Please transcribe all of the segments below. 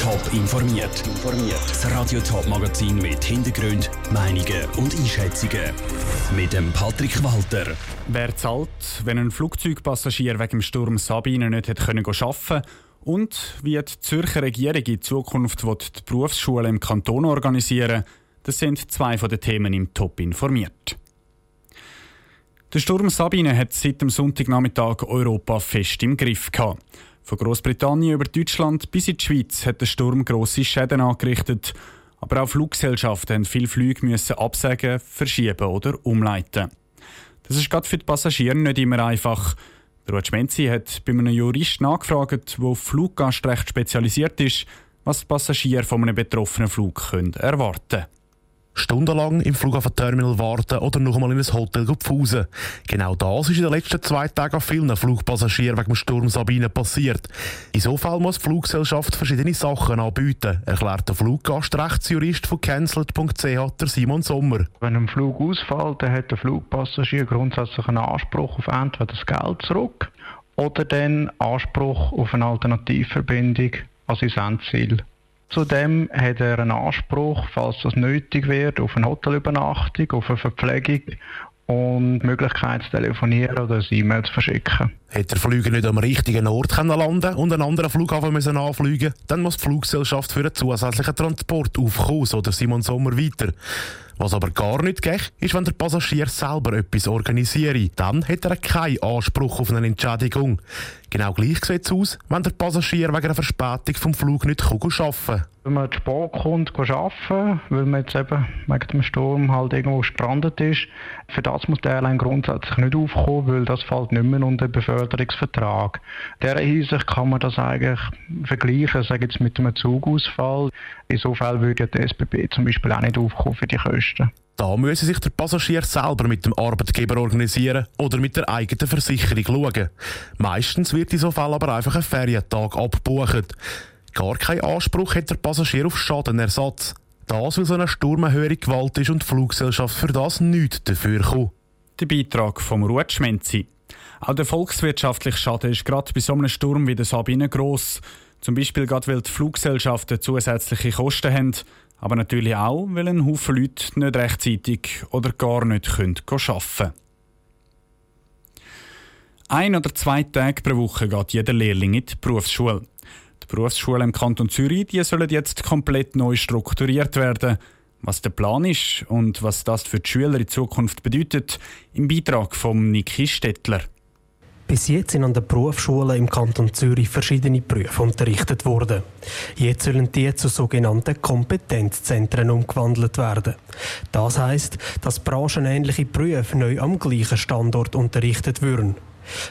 Top informiert. Das Radio Top Magazin mit Hintergrund, Meinungen und Einschätzungen mit dem Patrick Walter. Wer zahlt, wenn ein Flugzeugpassagier wegen dem Sturm Sabine nicht hat können arbeiten und wie die Zürcher Regierung in Zukunft die Berufsschule im Kanton organisieren das sind zwei von den Themen im Top informiert. Der Sturm Sabine hat seit dem Sonntagnachmittag Europa fest im Griff gehabt. Von Großbritannien über Deutschland bis in die Schweiz hat der Sturm grosse Schäden angerichtet. Aber auch Fluggesellschaften haben viele Flüge müssen absagen, verschieben oder umleiten. Das ist gerade für die Passagiere nicht immer einfach. Der Ruud Schmenzi hat bei einem Jurist nachgefragt, der auf Fluggastrecht spezialisiert ist, was die Passagiere von einem betroffenen Flug können erwarten können stundenlang im Flughafenterminal warten oder noch einmal in ein Hotel pfusen. Genau das ist in den letzten zwei Tagen an vielen Flugpassagieren wegen dem Sturm Sabine passiert. In so Fall muss die Fluggesellschaft verschiedene Sachen anbieten, erklärt der Fluggastrechtsjurist von cancelled.ch, Simon Sommer. Wenn ein Flug ausfällt, dann hat der Flugpassagier grundsätzlich einen Anspruch auf entweder das Geld zurück oder den Anspruch auf eine Alternativverbindung an sein Endziel. Zudem hat er einen Anspruch, falls das nötig wird, auf eine Hotelübernachtung, auf eine Verpflegung und die Möglichkeit zu telefonieren oder ein E-Mail zu verschicken. Hat der Flüger nicht am richtigen Ort landen und einen anderen Flughafen müssen anfliegen dann muss die Fluggesellschaft für einen zusätzlichen Transport aufkommen, so der Simon Sommer weiter. Was aber gar nicht geht, ist, wenn der Passagier selber etwas organisiert. Dann hat er keinen Anspruch auf eine Entschädigung. Genau gleich sieht es aus, wenn der Passagier wegen einer Verspätung vom Flug nicht arbeiten kann. Wenn man zu spät kommt, arbeiten, weil man jetzt eben wegen dem Sturm halt irgendwo gestrandet ist, für das muss der Airline grundsätzlich nicht aufkommen, weil das fällt nicht mehr unter den Beförderungsvertrag. In dieser Hinsicht kann man das eigentlich vergleichen, sage jetzt mit einem Zugausfall. Insofern würde die SBB zum Beispiel auch nicht aufkommen für die Kosten. Da müsse sich der Passagier selber mit dem Arbeitgeber organisieren oder mit der eigenen Versicherung schauen. Meistens wird in so Fall aber einfach ein Ferientag abgebucht. Gar keinen Anspruch hat der Passagier auf Schadenersatz. Das, weil so eine Sturm eine höhere Gewalt ist und die Fluggesellschaft für das nichts dafür kommt. Der Beitrag vom Schmenzi. Auch der volkswirtschaftliche Schaden ist gerade bei so einem Sturm wie der Sabine gross. Zum Beispiel gerade, weil die Fluggesellschaften zusätzliche Kosten haben, aber natürlich auch, weil ein Haufen Leute nicht rechtzeitig oder gar nicht arbeiten können. Ein oder zwei Tage pro Woche geht jeder Lehrling in die Berufsschule. Berufsschulen im Kanton Zürich die sollen jetzt komplett neu strukturiert werden. Was der Plan ist und was das für die Schüler in Zukunft bedeutet, im Beitrag von Niki Stettler. Bis jetzt sind an den Berufsschulen im Kanton Zürich verschiedene Berufe unterrichtet worden. Jetzt sollen die zu sogenannten Kompetenzzentren umgewandelt werden. Das heißt, dass branchenähnliche Berufe neu am gleichen Standort unterrichtet würden.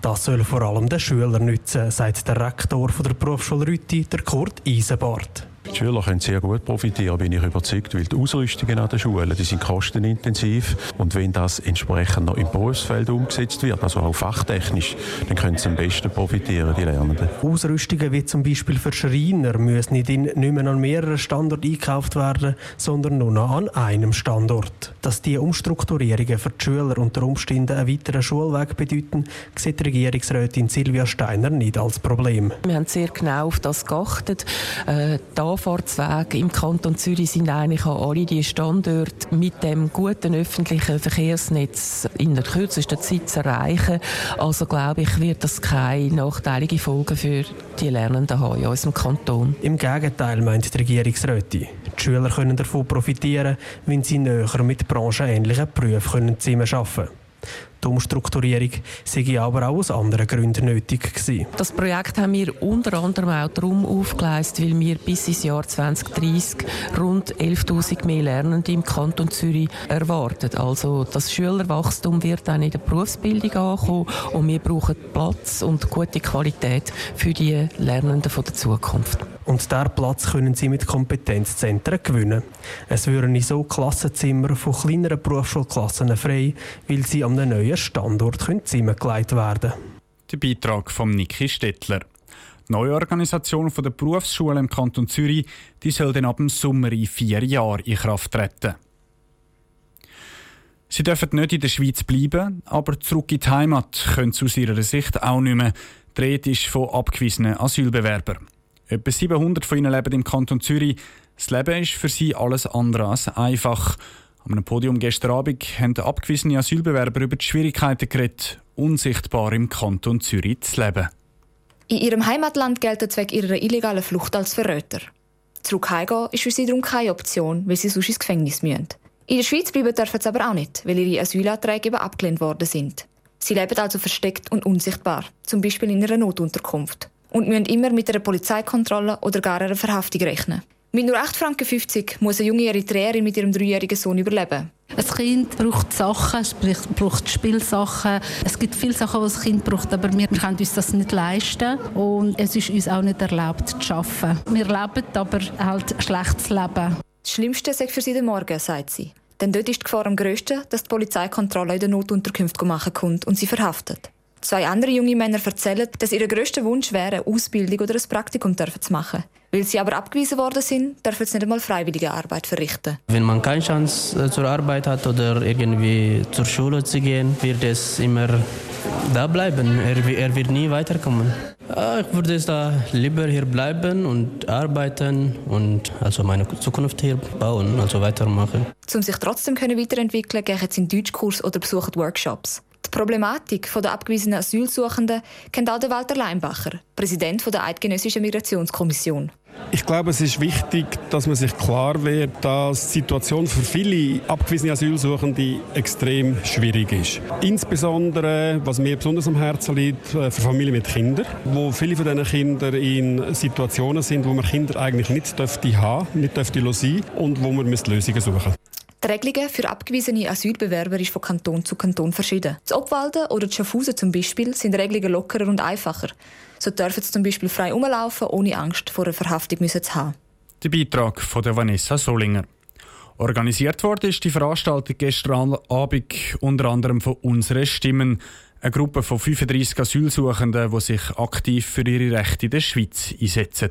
Das soll vor allem den Schülern nützen, sagt der Rektor der Berufsschule Rütti, der Kurt Eisenbart. Die Schüler können sehr gut profitieren, bin ich überzeugt, weil die Ausrüstungen an den Schulen, die sind kostenintensiv und wenn das entsprechend noch im Berufsfeld umgesetzt wird, also auch fachtechnisch, dann können sie am besten profitieren, die Lernenden. Ausrüstungen wie zum Beispiel für Schreiner müssen nicht, in, nicht mehr an mehreren Standorten eingekauft werden, sondern nur noch an einem Standort. Dass die Umstrukturierungen für die Schüler unter Umständen einen weiteren Schulweg bedeuten, sieht die Regierungsrätin Silvia Steiner nicht als Problem. Wir haben sehr genau auf das geachtet. Äh, Anfahrtswege im Kanton Zürich sind eigentlich an alle die Standorte mit dem guten öffentlichen Verkehrsnetz in der kürzesten Zeit zu erreichen. Also glaube ich, wird das keine nachteilige Folgen für die Lernenden haben in unserem Kanton. Im Gegenteil, meint die Regierungsrätin. Die Schüler können davon profitieren, wenn sie näher mit branchenähnlichen Berufen zusammenarbeiten können. Die Umstrukturierung sei aber auch aus anderen Gründen nötig gewesen. Das Projekt haben wir unter anderem auch darum aufgeleistet, weil wir bis ins Jahr 2030 rund 11.000 mehr Lernende im Kanton Zürich erwarten. Also das Schülerwachstum wird dann in der Berufsbildung ankommen und wir brauchen Platz und gute Qualität für die Lernenden der Zukunft. Und diesen Platz können sie mit Kompetenzzentren gewinnen. Es würden so Klassenzimmer von kleineren Berufsschulklassen frei, weil sie am neuen Standort zusammengelegt werden können. Der Beitrag von Niki Stettler. Die neue Organisation der Berufsschulen im Kanton Zürich die soll dann ab dem Sommer in vier Jahren in Kraft treten. Sie dürfen nicht in der Schweiz bleiben, aber zurück in die Heimat können sie aus ihrer Sicht auch nicht mehr. Die Rede ist von abgewiesenen Asylbewerbern. Etwa 700 von ihnen leben im Kanton Zürich. Das Leben ist für sie alles andere als einfach. Am einem Podium gestern Abend haben abgewiesene Asylbewerber über die Schwierigkeiten geredet, unsichtbar im Kanton Zürich zu leben. In ihrem Heimatland gelten wegen ihrer illegalen Flucht als Verräter. Zurück heimgehen ist für sie darum keine Option, weil sie sonst ins Gefängnis müssen. In der Schweiz bleiben dürfen sie aber auch nicht, weil ihre Asylanträge eben abgelehnt worden sind. Sie leben also versteckt und unsichtbar, zum Beispiel in einer Notunterkunft. Und müssen immer mit einer Polizeikontrolle oder gar einer Verhaftung rechnen. Mit nur 8,50 Franken muss eine junge Eritreerin mit ihrem dreijährigen Sohn überleben. Ein Kind braucht Sachen, es braucht Spielsachen. Es gibt viele Sachen, die das Kind braucht, aber wir, können uns das nicht leisten. Und es ist uns auch nicht erlaubt zu arbeiten. Wir leben aber halt ein schlechtes Leben. Das Schlimmste sei für sie der Morgen, sagt sie. Denn dort ist die Gefahr am grössten, dass die Polizeikontrolle in der Notunterkunft machen kommt und sie verhaftet. Zwei andere junge Männer erzählen, dass ihr grösster Wunsch wäre, eine Ausbildung oder ein Praktikum zu machen. Weil sie aber abgewiesen worden sind, dürfen sie nicht einmal freiwillige Arbeit verrichten. Wenn man keine Chance äh, zur Arbeit hat oder irgendwie zur Schule zu gehen, wird es immer da bleiben. Er, er wird nie weiterkommen. Ah, ich würde es da lieber hier bleiben und arbeiten und also meine Zukunft hier bauen, also weitermachen. Um sich trotzdem weiterentwickeln, gehen sie in Deutschkurs oder besuchen Workshops. Die Problematik der abgewiesenen Asylsuchenden kennt auch Walter Leinbacher, Präsident der Eidgenössischen Migrationskommission. Ich glaube, es ist wichtig, dass man sich klar wird, dass die Situation für viele abgewiesene Asylsuchende extrem schwierig ist. Insbesondere, was mir besonders am Herzen liegt, äh, für Familien mit Kindern, wo viele von diesen Kindern in Situationen sind, wo man Kinder eigentlich nicht dürfte haben, nicht dürfte sein und wo man Lösungen suchen müssen. Die Regelungen für abgewiesene Asylbewerber ist von Kanton zu Kanton verschieden. Das Obwalden oder die Schaffhausen zum Beispiel sind Regelungen lockerer und einfacher. So dürfen sie zum Beispiel frei herumlaufen, ohne Angst vor einer Verhaftung zu haben. Der Beitrag von der Vanessa Solinger. Organisiert wurde ist die Veranstaltung gestern Abend unter anderem von «Unsere Stimmen», eine Gruppe von 35 Asylsuchenden, die sich aktiv für ihre Rechte in der Schweiz einsetzen.